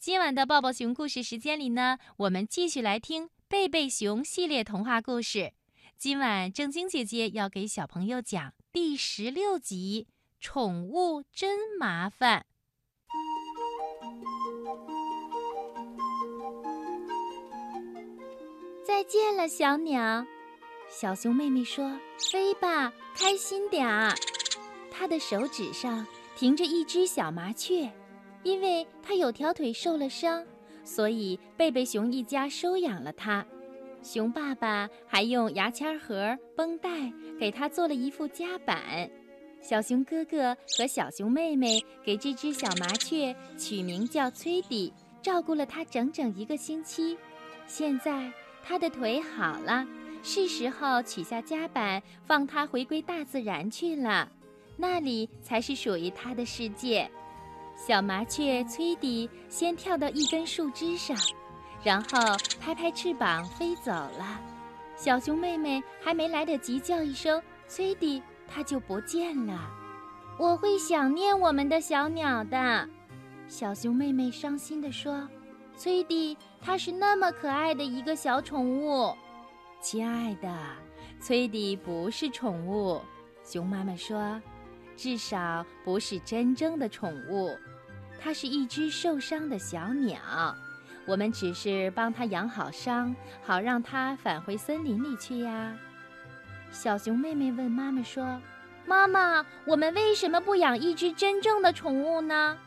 今晚的抱抱熊故事时间里呢，我们继续来听贝贝熊系列童话故事。今晚正晶姐姐要给小朋友讲第十六集《宠物真麻烦》。再见了，小鸟。小熊妹妹说：“飞吧，开心点儿。”她的手指上停着一只小麻雀。因为它有条腿受了伤，所以贝贝熊一家收养了它。熊爸爸还用牙签盒、绷带给它做了一副夹板。小熊哥哥和小熊妹妹给这只小麻雀取名叫崔迪，照顾了它整整一个星期。现在它的腿好了，是时候取下夹板，放它回归大自然去了。那里才是属于它的世界。小麻雀崔迪先跳到一根树枝上，然后拍拍翅膀飞走了。小熊妹妹还没来得及叫一声“崔迪”，它就不见了。我会想念我们的小鸟的，小熊妹妹伤心地说：“崔迪，它是那么可爱的一个小宠物。”亲爱的，崔迪不是宠物，熊妈妈说，至少不是真正的宠物。它是一只受伤的小鸟，我们只是帮它养好伤，好让它返回森林里去呀。小熊妹妹问妈妈说：“妈妈，我们为什么不养一只真正的宠物呢？”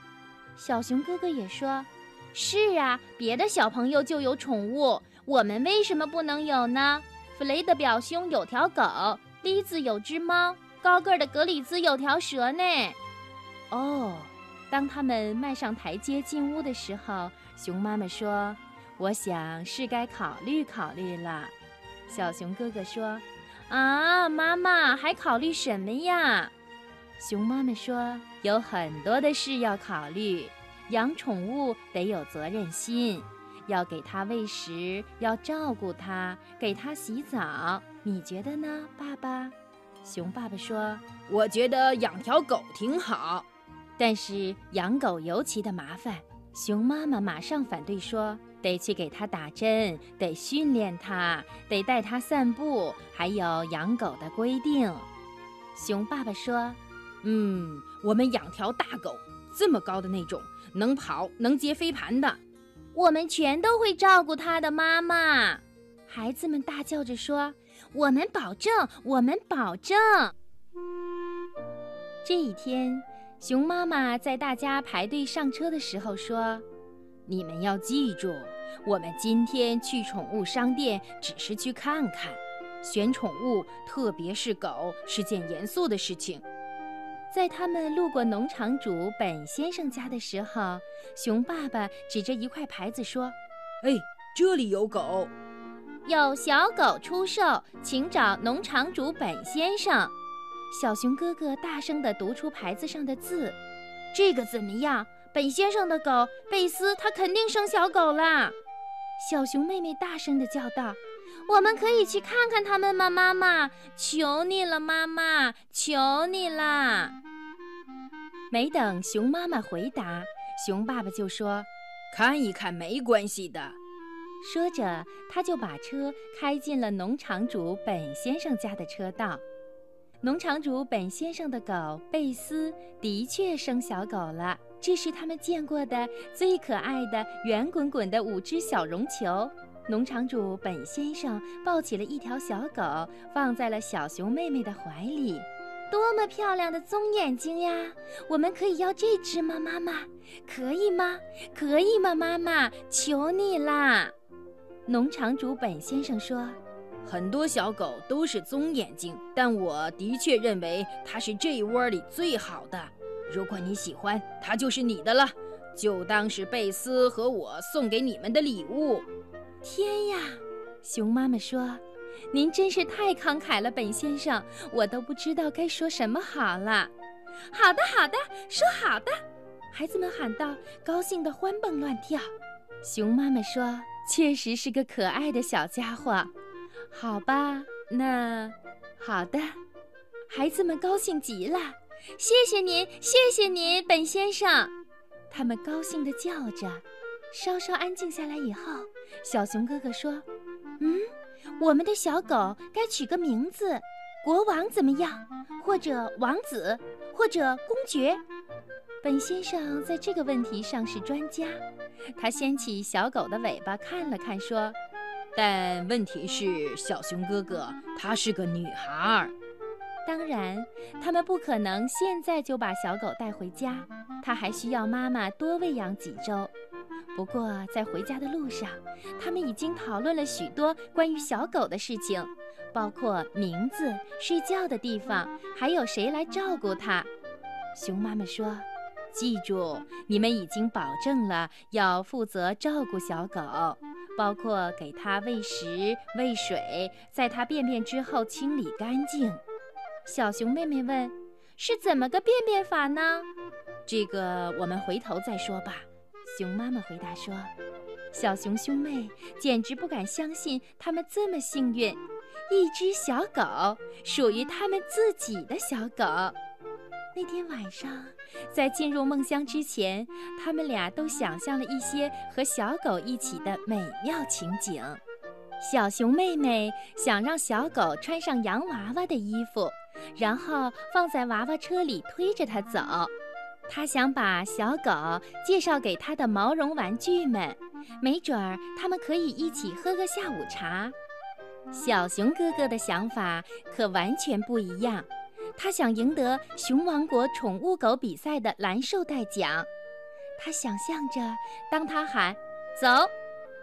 小熊哥哥也说：“是啊，别的小朋友就有宠物，我们为什么不能有呢？”弗雷的表兄有条狗，栗子有只猫，高个的格里兹有条蛇呢。哦。当他们迈上台阶进屋的时候，熊妈妈说：“我想是该考虑考虑了。”小熊哥哥说：“啊，妈妈还考虑什么呀？”熊妈妈说：“有很多的事要考虑。养宠物得有责任心，要给它喂食，要照顾它，给它洗澡。你觉得呢，爸爸？”熊爸爸说：“我觉得养条狗挺好。”但是养狗尤其的麻烦，熊妈妈马上反对说：“得去给它打针，得训练它，得带它散步，还有养狗的规定。”熊爸爸说：“嗯，我们养条大狗，这么高的那种，能跑，能接飞盘的，我们全都会照顾它的。”妈妈，孩子们大叫着说：“我们保证，我们保证。”这一天。熊妈妈在大家排队上车的时候说：“你们要记住，我们今天去宠物商店只是去看看。选宠物，特别是狗，是件严肃的事情。”在他们路过农场主本先生家的时候，熊爸爸指着一块牌子说：“哎，这里有狗，有小狗出售，请找农场主本先生。”小熊哥哥大声地读出牌子上的字：“这个怎么样？本先生的狗贝斯，它肯定生小狗啦！”小熊妹妹大声地叫道：“我们可以去看看它们吗？妈妈，求你了，妈妈，求你啦！”没等熊妈妈回答，熊爸爸就说：“看一看没关系的。”说着，他就把车开进了农场主本先生家的车道。农场主本先生的狗贝斯的确生小狗了，这是他们见过的最可爱的圆滚滚的五只小绒球。农场主本先生抱起了一条小狗，放在了小熊妹妹的怀里。多么漂亮的棕眼睛呀！我们可以要这只吗，妈妈？可以吗？可以吗，妈妈？求你啦！农场主本先生说。很多小狗都是棕眼睛，但我的确认为它是这一窝里最好的。如果你喜欢，它就是你的了，就当是贝斯和我送给你们的礼物。天呀！熊妈妈说：“您真是太慷慨了，本先生，我都不知道该说什么好了。”好的，好的，说好的！孩子们喊道，高兴得欢蹦乱跳。熊妈妈说：“确实是个可爱的小家伙。”好吧，那好的，孩子们高兴极了。谢谢您，谢谢您，本先生。他们高兴地叫着。稍稍安静下来以后，小熊哥哥说：“嗯，我们的小狗该取个名字，国王怎么样？或者王子，或者公爵？”本先生在这个问题上是专家，他掀起小狗的尾巴看了看，说：“但问题是，小熊哥哥她是个女孩儿。当然，他们不可能现在就把小狗带回家，它还需要妈妈多喂养几周。”不过，在回家的路上，他们已经讨论了许多关于小狗的事情，包括名字、睡觉的地方，还有谁来照顾它。熊妈妈说：“记住，你们已经保证了要负责照顾小狗，包括给它喂食、喂水，在它便便之后清理干净。”小熊妹妹问：“是怎么个便便法呢？”这个我们回头再说吧。熊妈妈回答说：“小熊兄妹简直不敢相信，他们这么幸运，一只小狗属于他们自己的小狗。”那天晚上，在进入梦乡之前，他们俩都想象了一些和小狗一起的美妙情景。小熊妹妹想让小狗穿上洋娃娃的衣服，然后放在娃娃车里推着它走。她想把小狗介绍给她的毛绒玩具们，没准儿他们可以一起喝个下午茶。小熊哥哥的想法可完全不一样，他想赢得熊王国宠物狗比赛的蓝绶带奖。他想象着，当他喊“走”，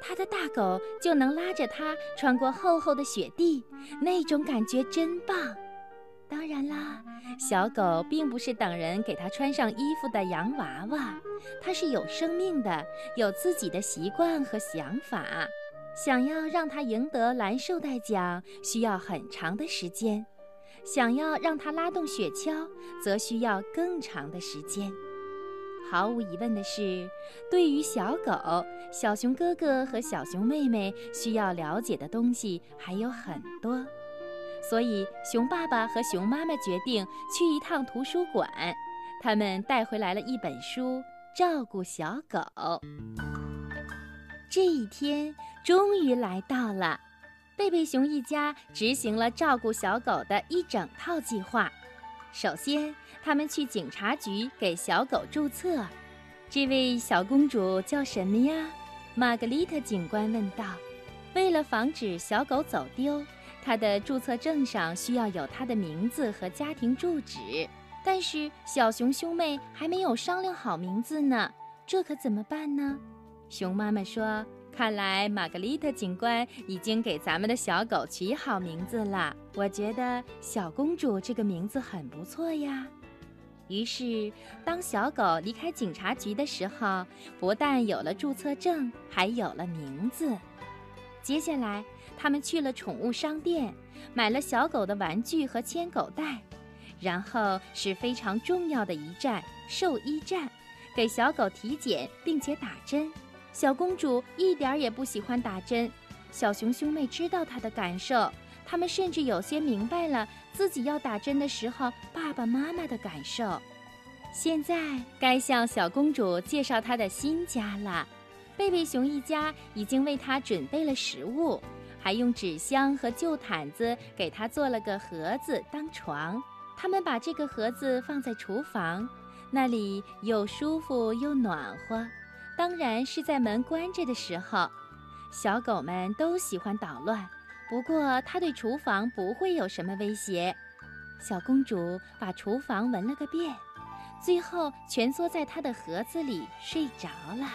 他的大狗就能拉着他穿过厚厚的雪地，那种感觉真棒。当然啦，小狗并不是等人给它穿上衣服的洋娃娃，它是有生命的，有自己的习惯和想法。想要让它赢得蓝绶带奖，需要很长的时间；想要让它拉动雪橇，则需要更长的时间。毫无疑问的是，对于小狗，小熊哥哥和小熊妹妹需要了解的东西还有很多。所以，熊爸爸和熊妈妈决定去一趟图书馆。他们带回来了一本书《照顾小狗》。这一天终于来到了，贝贝熊一家执行了照顾小狗的一整套计划。首先，他们去警察局给小狗注册。这位小公主叫什么呀？玛格丽特警官问道。为了防止小狗走丢。他的注册证上需要有他的名字和家庭住址，但是小熊兄妹还没有商量好名字呢，这可怎么办呢？熊妈妈说：“看来玛格丽特警官已经给咱们的小狗起好名字了。我觉得小公主这个名字很不错呀。”于是，当小狗离开警察局的时候，不但有了注册证，还有了名字。接下来。他们去了宠物商店，买了小狗的玩具和牵狗带，然后是非常重要的一站——兽医站，给小狗体检并且打针。小公主一点也不喜欢打针，小熊兄妹知道她的感受，他们甚至有些明白了自己要打针的时候爸爸妈妈的感受。现在该向小公主介绍她的新家了，贝贝熊一家已经为她准备了食物。还用纸箱和旧毯子给她做了个盒子当床。他们把这个盒子放在厨房，那里又舒服又暖和。当然是在门关着的时候。小狗们都喜欢捣乱，不过它对厨房不会有什么威胁。小公主把厨房闻了个遍，最后蜷缩在她的盒子里睡着了。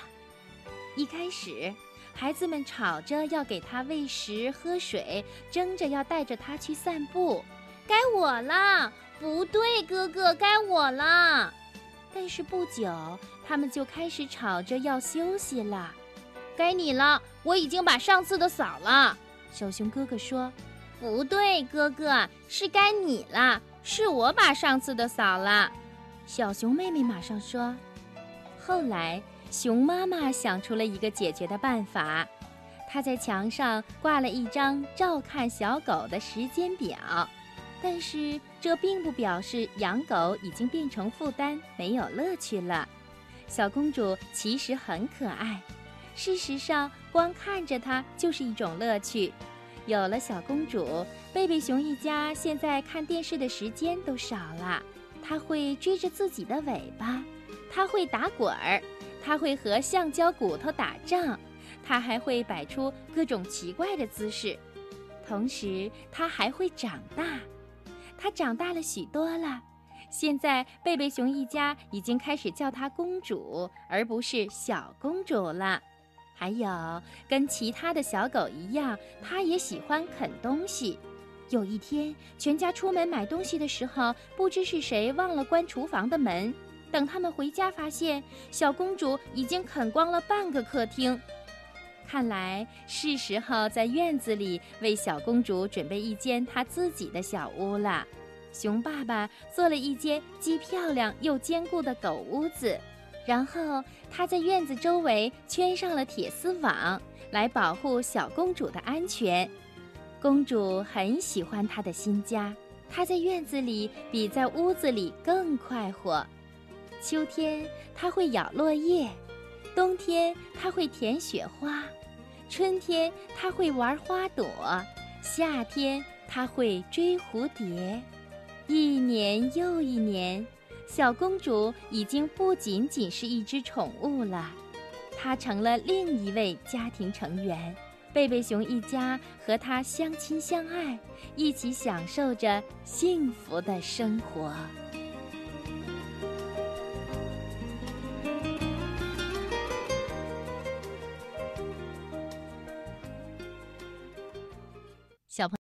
一开始。孩子们吵着要给它喂食喝水，争着要带着它去散步。该我了，不对，哥哥，该我了。但是不久，他们就开始吵着要休息了。该你了，我已经把上次的扫了。小熊哥哥说：“不对，哥哥，是该你了，是我把上次的扫了。”小熊妹妹马上说：“后来。”熊妈妈想出了一个解决的办法，她在墙上挂了一张照看小狗的时间表。但是这并不表示养狗已经变成负担，没有乐趣了。小公主其实很可爱，事实上，光看着它就是一种乐趣。有了小公主，贝贝熊一家现在看电视的时间都少了。它会追着自己的尾巴，它会打滚儿，它会和橡胶骨头打仗，它还会摆出各种奇怪的姿势。同时，它还会长大。它长大了许多了。现在，贝贝熊一家已经开始叫她公主，而不是小公主了。还有，跟其他的小狗一样，它也喜欢啃东西。有一天，全家出门买东西的时候，不知是谁忘了关厨房的门。等他们回家，发现小公主已经啃光了半个客厅。看来是时候在院子里为小公主准备一间她自己的小屋了。熊爸爸做了一间既漂亮又坚固的狗屋子。然后他在院子周围圈上了铁丝网，来保护小公主的安全。公主很喜欢她的新家，她在院子里比在屋子里更快活。秋天，她会咬落叶；冬天，她会舔雪花；春天，它会玩花朵；夏天，它会追蝴蝶。一年又一年。小公主已经不仅仅是一只宠物了，她成了另一位家庭成员。贝贝熊一家和她相亲相爱，一起享受着幸福的生活。